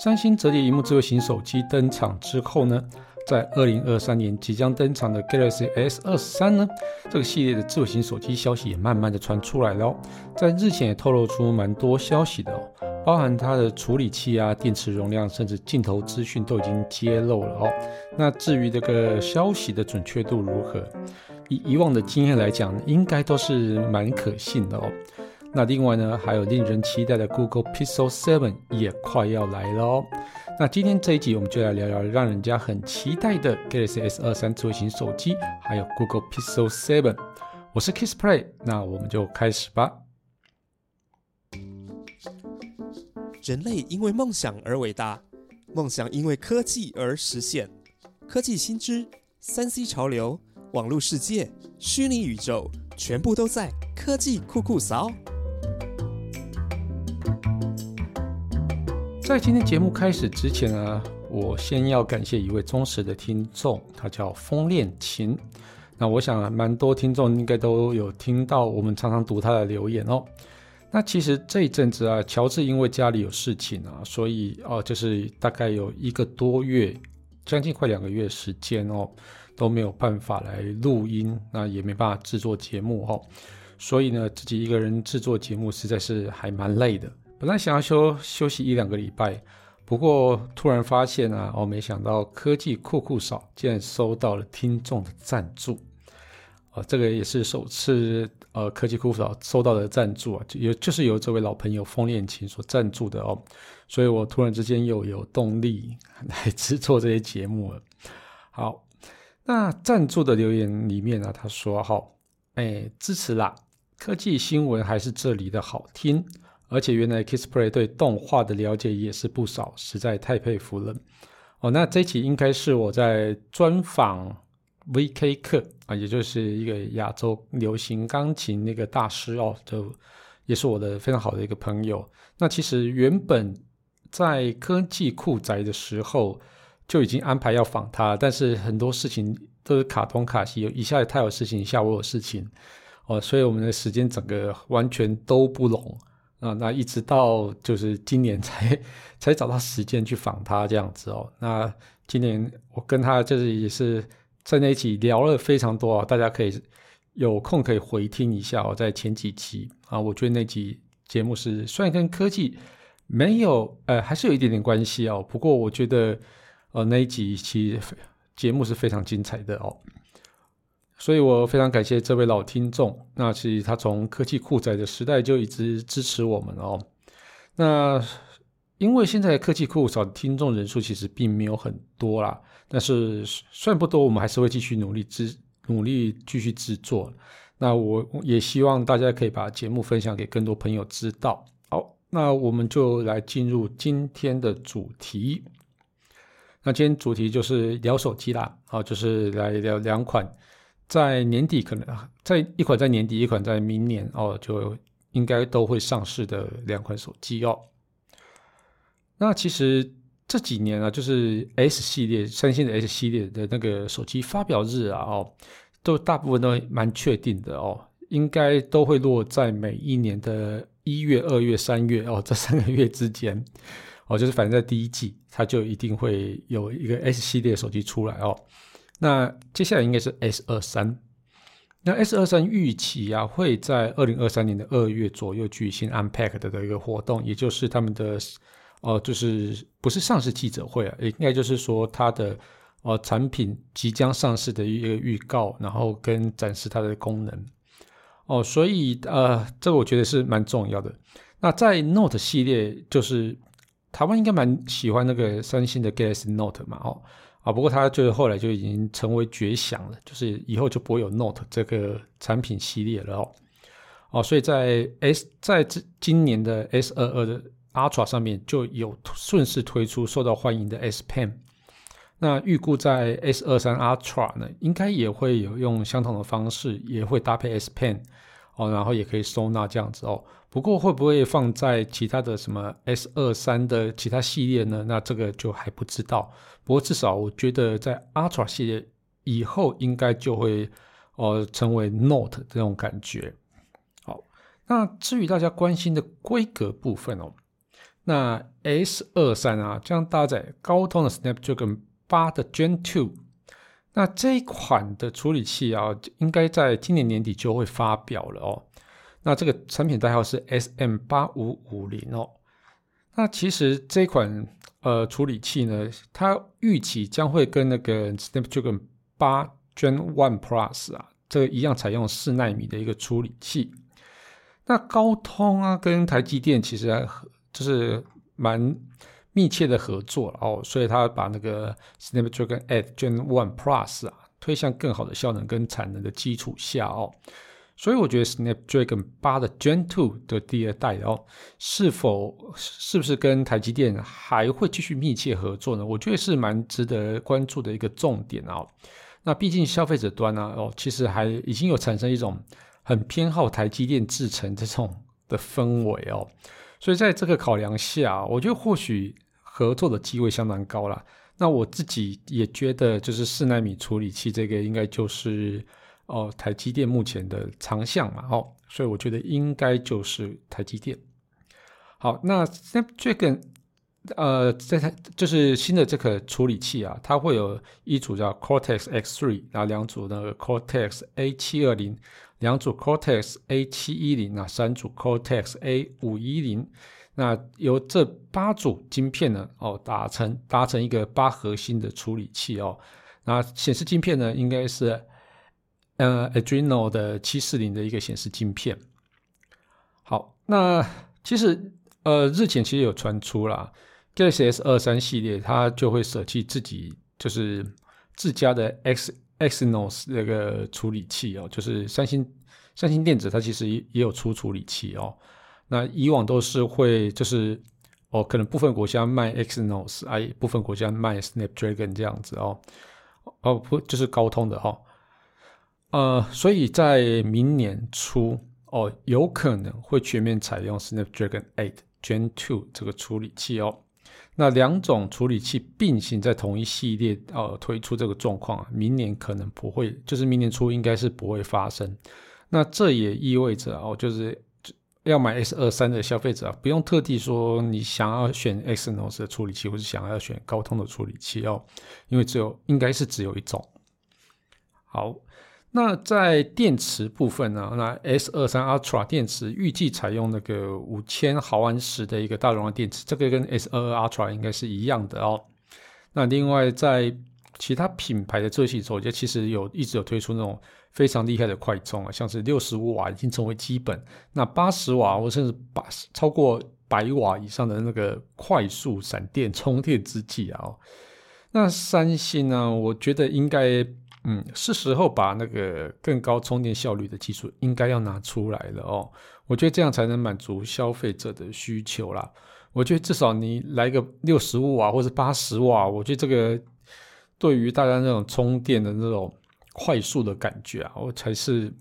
三星折叠荧幕智慧型手机登场之后呢，在二零二三年即将登场的 Galaxy S 二十三呢，这个系列的智慧型手机消息也慢慢的传出来了哦，在日前也透露出蛮多消息的哦，包含它的处理器啊、电池容量，甚至镜头资讯都已经揭露了哦。那至于这个消息的准确度如何，以以往的经验来讲，应该都是蛮可信的哦。那另外呢，还有令人期待的 Google Pixel 7也快要来了。那今天这一集，我们就来聊聊让人家很期待的 Galaxy S 二三智型手机，还有 Google Pixel 7。我是 Kissplay，那我们就开始吧。人类因为梦想而伟大，梦想因为科技而实现。科技新知、三 C 潮流、网络世界、虚拟宇宙，全部都在科技酷酷扫。在今天节目开始之前呢，我先要感谢一位忠实的听众，他叫风恋琴。那我想蛮多听众应该都有听到我们常常读他的留言哦。那其实这一阵子啊，乔治因为家里有事情啊，所以哦，就是大概有一个多月，将近快两个月时间哦，都没有办法来录音，那也没办法制作节目哦。所以呢，自己一个人制作节目实在是还蛮累的。本来想要休休息一两个礼拜，不过突然发现啊，哦，没想到科技酷酷少竟然收到了听众的赞助，哦，这个也是首次呃科技酷少收到的赞助啊，就就是由这位老朋友风恋情所赞助的哦，所以我突然之间又有动力来制作这些节目了。好，那赞助的留言里面呢，他说哈，哎，支持啦，科技新闻还是这里的好听。而且原来 Kissplay 对动画的了解也是不少，实在太佩服了。哦，那这期应该是我在专访 VK 课啊，也就是一个亚洲流行钢琴那个大师哦，就也是我的非常好的一个朋友。那其实原本在科技酷宅的时候就已经安排要访他，但是很多事情都是卡通卡西，一下他有事情，一下我有事情，哦，所以我们的时间整个完全都不拢。啊，那一直到就是今年才才找到时间去访他这样子哦。那今年我跟他就是也是在那一起聊了非常多啊，大家可以有空可以回听一下哦，在前几期啊，我觉得那集节目是虽然跟科技没有呃，还是有一点点关系哦，不过我觉得呃那一集其实节目是非常精彩的哦。所以我非常感谢这位老听众。那其实他从科技酷仔的时代就一直支持我们哦。那因为现在科技酷少听众人数其实并没有很多啦，但是虽然不多，我们还是会继续努力制努力继续制作。那我也希望大家可以把节目分享给更多朋友知道。好，那我们就来进入今天的主题。那今天主题就是聊手机啦，好，就是来聊两款。在年底可能在一款在年底，一款在明年哦，就应该都会上市的两款手机哦。那其实这几年啊，就是 S 系列，三星的 S 系列的那个手机发表日啊，哦，都大部分都蛮确定的哦，应该都会落在每一年的一月、二月、三月哦，这三个月之间哦，就是反正在第一季，它就一定会有一个 S 系列手机出来哦。那接下来应该是 S 二三，那 S 二三预期啊会在二零二三年的二月左右举行 Unpacked 的一个活动，也就是他们的哦，就是不是上市记者会啊，应该就是说它的哦产品即将上市的一个预告，然后跟展示它的功能哦，所以呃，这个我觉得是蛮重要的。那在 Note 系列，就是台湾应该蛮喜欢那个三星的 Galaxy Note 嘛，哦。啊，不过它就是后来就已经成为绝响了，就是以后就不会有 Note 这个产品系列了哦。哦，所以在 S 在这今年的 S 二二的 Ultra 上面就有顺势推出受到欢迎的 S Pen。那预估在 S 二三 Ultra 呢，应该也会有用相同的方式，也会搭配 S Pen 哦，然后也可以收纳这样子哦。不过会不会放在其他的什么 S 二三的其他系列呢？那这个就还不知道。不过至少我觉得在 Ultra 系列以后应该就会呃成为 Note 这种感觉。好，那至于大家关心的规格部分哦，那 S 二三啊，将搭载高通的 Snapdragon 八的 Gen Two。那这一款的处理器啊，应该在今年年底就会发表了哦。那这个产品代号是 SM 八五五零哦。那其实这款呃处理器呢，它预期将会跟那个 Snapdragon 八 Gen One Plus 啊，这个一样采用四纳米的一个处理器。那高通啊，跟台积电其实就是蛮密切的合作哦，所以它把那个 Snapdragon 8 Gen One Plus 啊推向更好的效能跟产能的基础下哦。所以我觉得 Snapdragon 八的 Gen Two 的第二代哦，是否是不是跟台积电还会继续密切合作呢？我觉得是蛮值得关注的一个重点哦。那毕竟消费者端呢哦，其实还已经有产生一种很偏好台积电制成这种的氛围哦。所以在这个考量下，我觉得或许合作的机会相当高了。那我自己也觉得，就是四纳米处理器这个应该就是。哦，台积电目前的长项嘛，哦，所以我觉得应该就是台积电。好，那 Snapdragon，呃，在它就是新的这个处理器啊，它会有一组叫 Cortex X3，然后两组那个 Cortex A720，两组 Cortex A710，那，三组 Cortex A510，那由这八组晶片呢，哦，达成达成一个八核心的处理器哦，那显示晶片呢，应该是。呃，Adreno 的七四零的一个显示镜片。好，那其实呃，日前其实有传出啦 Galaxy S 二三系列它就会舍弃自己就是自家的 X Exynos 那个处理器哦，就是三星三星电子它其实也也有出处理器哦。那以往都是会就是哦，可能部分国家卖 X NOS，哎，部分国家卖 Snapdragon 这样子哦，哦不就是高通的哈。呃，所以在明年初哦，有可能会全面采用 Snapdragon 8 Gen 2这个处理器哦。那两种处理器并行在同一系列呃推出这个状况啊，明年可能不会，就是明年初应该是不会发生。那这也意味着哦，就是要买 S 二三的消费者啊不用特地说你想要选 Exynos 的处理器，或是想要选高通的处理器哦，因为只有应该是只有一种。好。那在电池部分呢？那 S 二三 Ultra 电池预计采用那个五千毫安时的一个大容量电池，这个跟 S 二二 Ultra 应该是一样的哦。那另外在其他品牌的这些手机，其实有一直有推出那种非常厉害的快充啊，像是六十五瓦已经成为基本，那八十瓦或甚至八超过百瓦以上的那个快速闪电充电之际啊。那三星呢？我觉得应该。嗯，是时候把那个更高充电效率的技术应该要拿出来了哦。我觉得这样才能满足消费者的需求啦。我觉得至少你来个六十五瓦或者八十瓦，我觉得这个对于大家那种充电的那种快速的感觉啊，我才是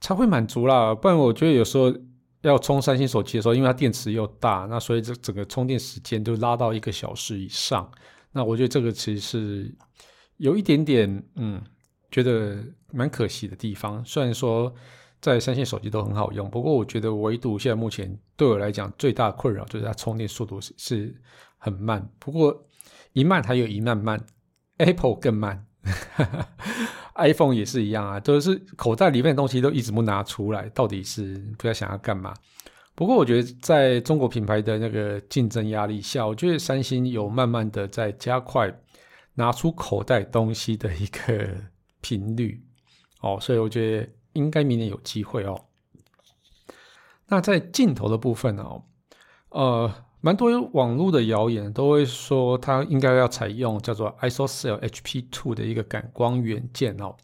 才会满足啦。不然我觉得有时候要充三星手机的时候，因为它电池又大，那所以这整个充电时间就拉到一个小时以上。那我觉得这个其实是。有一点点，嗯，觉得蛮可惜的地方。虽然说在三线手机都很好用，不过我觉得唯独现在目前对我来讲最大的困扰就是它充电速度是是很慢。不过一慢还有一慢慢，Apple 更慢，iPhone 也是一样啊，都是口袋里面的东西都一直不拿出来，到底是不知道想要干嘛。不过我觉得在中国品牌的那个竞争压力下，我觉得三星有慢慢的在加快。拿出口袋东西的一个频率 哦，所以我觉得应该明年有机会哦。那在镜头的部分哦，呃，蛮多网络的谣言都会说它应该要采用叫做 ISOCELL HP Two 的一个感光元件哦。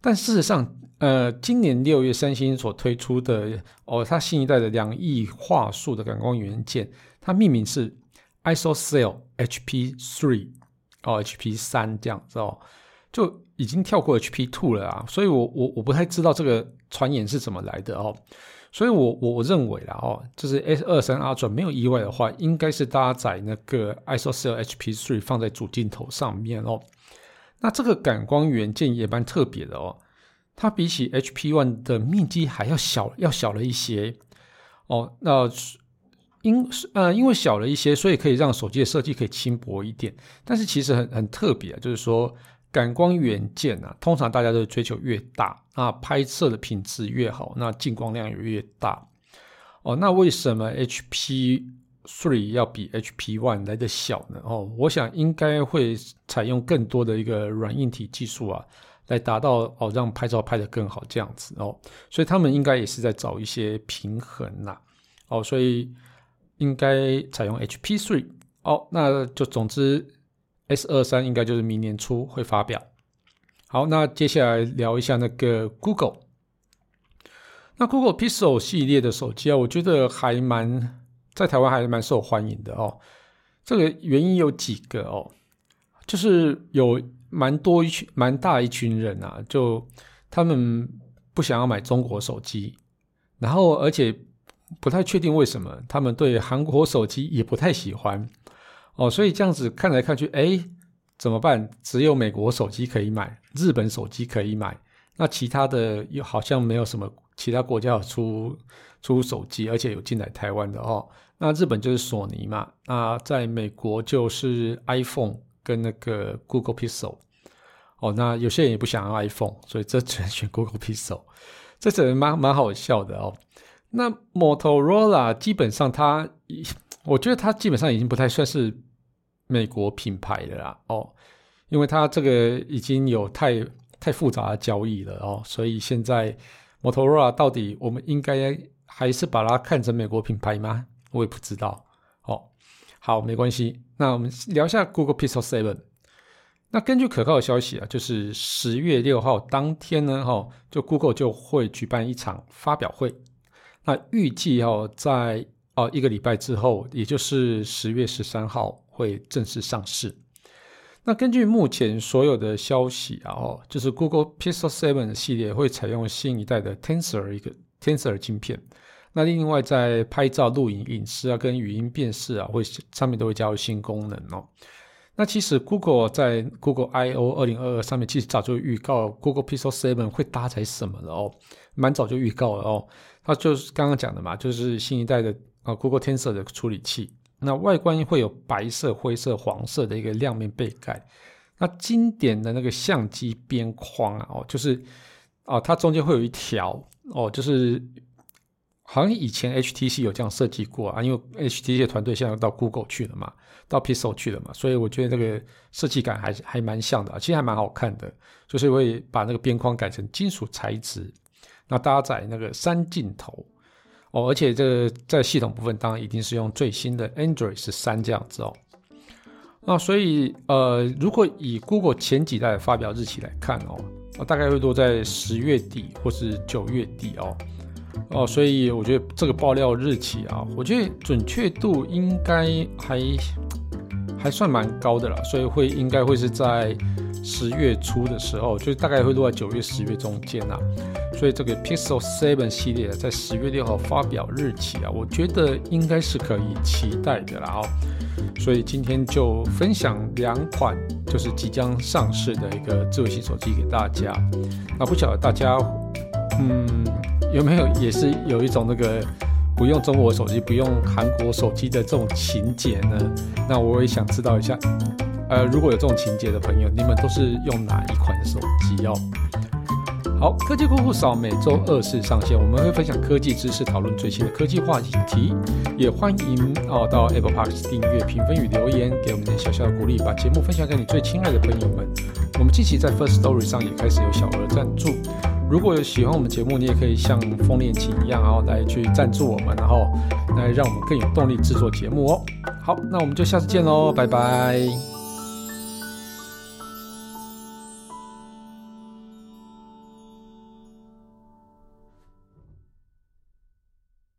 但事实上，呃，今年六月三星所推出的哦，它新一代的两亿画素的感光元件，它命名是 ISOCELL HP Three。哦，HP 三这样子哦，就已经跳过 HP two 了啊，所以我我我不太知道这个传言是怎么来的哦，所以我我我认为啦哦，就是 S 二三 Ultra 没有意外的话，应该是搭载那个 ISOCELL HP three 放在主镜头上面哦。那这个感光元件也蛮特别的哦，它比起 HP one 的面积还要小，要小了一些哦。那因呃因为小了一些，所以可以让手机的设计可以轻薄一点。但是其实很很特别啊，就是说感光元件啊，通常大家都追求越大，那拍摄的品质越好，那进光量也越大。哦，那为什么 HP Three 要比 HP One 来的小呢？哦，我想应该会采用更多的一个软硬体技术啊。来达到哦，让拍照拍得更好这样子哦，所以他们应该也是在找一些平衡啦，哦，所以应该采用 HP Three 哦，那就总之 S 二三应该就是明年初会发表。好，那接下来聊一下那个 Google，那 Google Pixel 系列的手机啊，我觉得还蛮在台湾还是蛮受欢迎的哦。这个原因有几个哦，就是有。蛮多一群蛮大一群人啊，就他们不想要买中国手机，然后而且不太确定为什么，他们对韩国手机也不太喜欢哦，所以这样子看来看去，哎，怎么办？只有美国手机可以买，日本手机可以买，那其他的又好像没有什么其他国家有出出手机，而且有进来台湾的哦。那日本就是索尼嘛，那在美国就是 iPhone。跟那个 Google Pixel，哦，那有些人也不想要 iPhone，所以这只能选 Google Pixel，这只能蛮蛮好笑的哦。那 Motorola 基本上它，我觉得它基本上已经不太算是美国品牌的啦，哦，因为它这个已经有太太复杂的交易了哦，所以现在 Motorola 到底我们应该还是把它看成美国品牌吗？我也不知道哦。好，没关系。那我们聊一下 Google Pixel Seven。那根据可靠的消息啊，就是十月六号当天呢，哈，就 Google 就会举办一场发表会。那预计哦，在哦一个礼拜之后，也就是十月十三号会正式上市。那根据目前所有的消息啊，哦，就是 Google Pixel Seven 系列会采用新一代的 Tensor 一个 Tensor 镜片。那另外在拍照、录影、隐私啊，跟语音辨识啊，会上面都会加入新功能哦。那其实 Google 在 Google I/O 二零二二上面，其实早就预告 Google Pixel Seven 会搭载什么了哦，蛮早就预告了哦。它就是刚刚讲的嘛，就是新一代的啊 Google Tensor 的处理器。那外观会有白色、灰色、黄色的一个亮面背盖。那经典的那个相机边框啊，哦，就是啊，它中间会有一条哦，就是。好像以前 HTC 有这样设计过啊，因为 HTC 的团队现在到 Google 去了嘛，到 Pixel 去了嘛，所以我觉得那个设计感还还蛮像的，其实还蛮好看的。就是会把那个边框改成金属材质，那搭载那个三镜头哦，而且这个在系统部分当然一定是用最新的 Android 十三这样子哦。那所以呃，如果以 Google 前几代的发表日期来看哦，大概会落在十月底或是九月底哦。哦，所以我觉得这个爆料日期啊，我觉得准确度应该还还算蛮高的啦，所以会应该会是在十月初的时候，就大概会落在九月、十月中间呐。所以这个 Pixel Seven 系列在十月六号发表日期啊，我觉得应该是可以期待的啦哦。所以今天就分享两款就是即将上市的一个智慧型手机给大家。那不晓得大家，嗯。有没有也是有一种那个不用中国手机、不用韩国手机的这种情节呢？那我也想知道一下。呃，如果有这种情节的朋友，你们都是用哪一款手机哦？好，科技酷酷扫每周二四上线，我们会分享科技知识，讨论最新的科技话题，也欢迎哦到 Apple Park 订阅、评分与留言，给我们点小小的鼓励，把节目分享给你最亲爱的朋友们。我们近期在 First Story 上也开始有小额赞助。如果有喜欢我们节目，你也可以像风恋情一样，然后来去赞助我们，然后来让我们更有动力制作节目哦。好，那我们就下次见喽，拜拜。